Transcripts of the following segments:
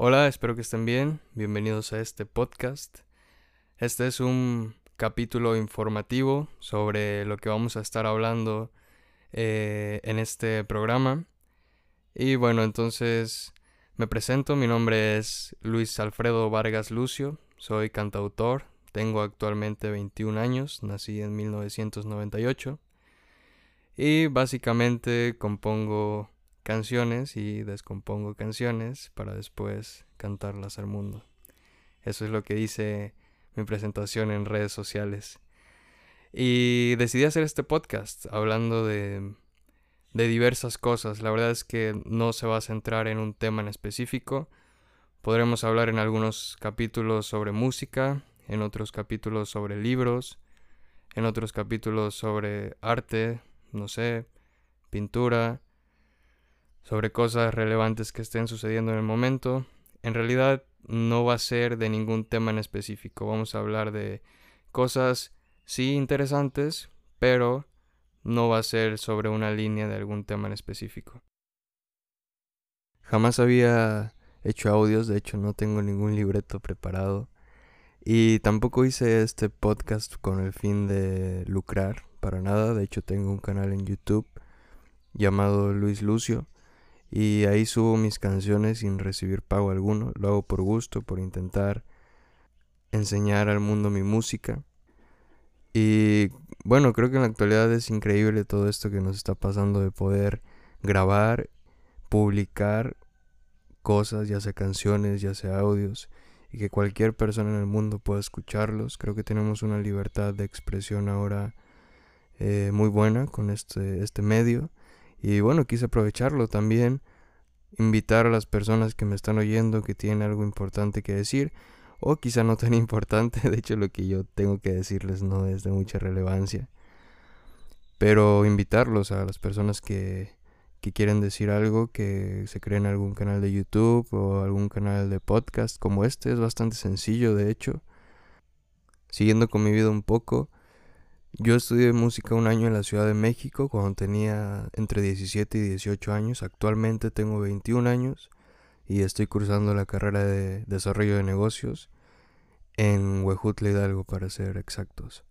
Hola, espero que estén bien. Bienvenidos a este podcast. Este es un capítulo informativo sobre lo que vamos a estar hablando eh, en este programa. Y bueno, entonces me presento. Mi nombre es Luis Alfredo Vargas Lucio. Soy cantautor. Tengo actualmente 21 años. Nací en 1998. Y básicamente compongo canciones y descompongo canciones para después cantarlas al mundo. Eso es lo que hice mi presentación en redes sociales. Y decidí hacer este podcast hablando de, de diversas cosas. La verdad es que no se va a centrar en un tema en específico. Podremos hablar en algunos capítulos sobre música, en otros capítulos sobre libros, en otros capítulos sobre arte, no sé, pintura, sobre cosas relevantes que estén sucediendo en el momento. En realidad no va a ser de ningún tema en específico. Vamos a hablar de cosas sí interesantes, pero no va a ser sobre una línea de algún tema en específico. Jamás había hecho audios, de hecho no tengo ningún libreto preparado. Y tampoco hice este podcast con el fin de lucrar, para nada. De hecho tengo un canal en YouTube llamado Luis Lucio y ahí subo mis canciones sin recibir pago alguno. Lo hago por gusto, por intentar enseñar al mundo mi música. Y bueno, creo que en la actualidad es increíble todo esto que nos está pasando de poder grabar, publicar cosas, ya sea canciones, ya sea audios, y que cualquier persona en el mundo pueda escucharlos. Creo que tenemos una libertad de expresión ahora eh, muy buena con este, este medio. Y bueno, quise aprovecharlo también, invitar a las personas que me están oyendo que tienen algo importante que decir, o quizá no tan importante, de hecho lo que yo tengo que decirles no es de mucha relevancia, pero invitarlos a las personas que, que quieren decir algo, que se creen algún canal de YouTube o algún canal de podcast como este, es bastante sencillo de hecho. Siguiendo con mi vida un poco, yo estudié música un año en la Ciudad de México cuando tenía entre 17 y 18 años. Actualmente tengo 21 años y estoy cursando la carrera de desarrollo de negocios en Huejutla Hidalgo para ser exactos.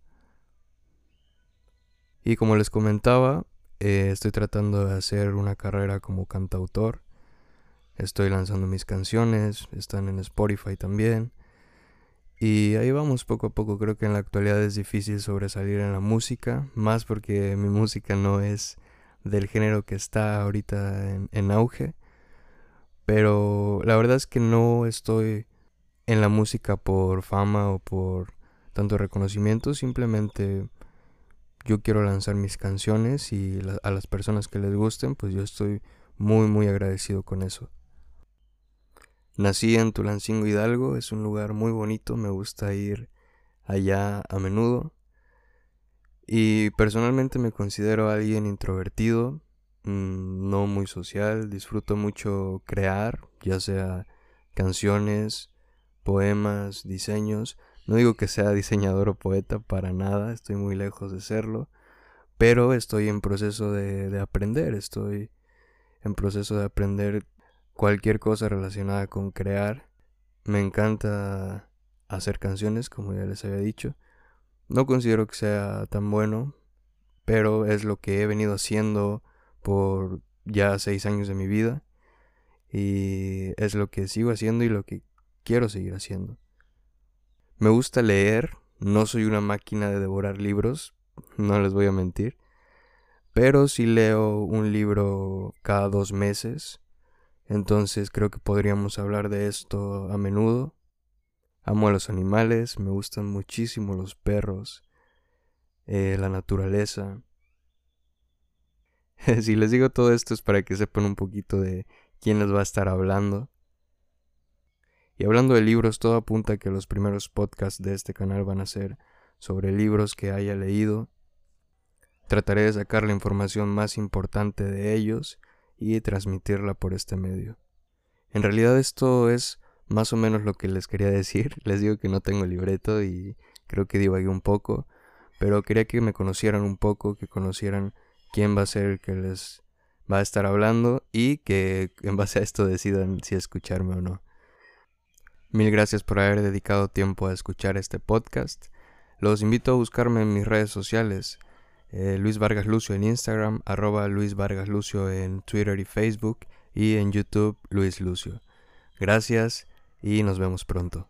Y como les comentaba, eh, estoy tratando de hacer una carrera como cantautor. Estoy lanzando mis canciones, están en Spotify también. Y ahí vamos poco a poco, creo que en la actualidad es difícil sobresalir en la música, más porque mi música no es del género que está ahorita en, auge, pero la verdad es que no estoy en la música por fama o por tanto reconocimiento, simplemente yo quiero lanzar mis canciones y a las personas que les gusten, pues yo estoy muy muy agradecido con eso. Nací en Tulancingo Hidalgo, es un lugar muy bonito, me gusta ir allá a menudo. Y personalmente me considero alguien introvertido, mm, no muy social, disfruto mucho crear, ya sea canciones, poemas, diseños. No digo que sea diseñador o poeta para nada, estoy muy lejos de serlo, pero estoy en proceso de, de aprender, estoy en proceso de aprender cualquier cosa relacionada con crear. Me encanta hacer canciones, como ya les había dicho. No considero que sea tan bueno, pero es lo que he venido haciendo por ya seis años de mi vida. Y es lo que sigo haciendo y lo que quiero seguir haciendo. Me gusta leer, no soy una máquina de devorar libros, no les voy a mentir. Pero sí leo un libro cada dos meses entonces creo que podríamos hablar de esto a menudo. Amo a los animales, me gustan muchísimo los perros, eh, la naturaleza. si les digo todo esto es para que sepan un poquito de quién les va a estar hablando. Y hablando de libros, todo apunta a que los primeros podcasts de este canal van a ser sobre libros que haya leído. Trataré de sacar la información más importante de ellos y transmitirla por este medio. En realidad esto es más o menos lo que les quería decir. Les digo que no tengo libreto y creo que divagué un poco, pero quería que me conocieran un poco, que conocieran quién va a ser el que les va a estar hablando y que en base a esto decidan si escucharme o no. Mil gracias por haber dedicado tiempo a escuchar este podcast. Los invito a buscarme en mis redes sociales. Eh, Luis Vargas Lucio en Instagram, arroba Luis Vargas Lucio en Twitter y Facebook y en YouTube Luis Lucio. Gracias y nos vemos pronto.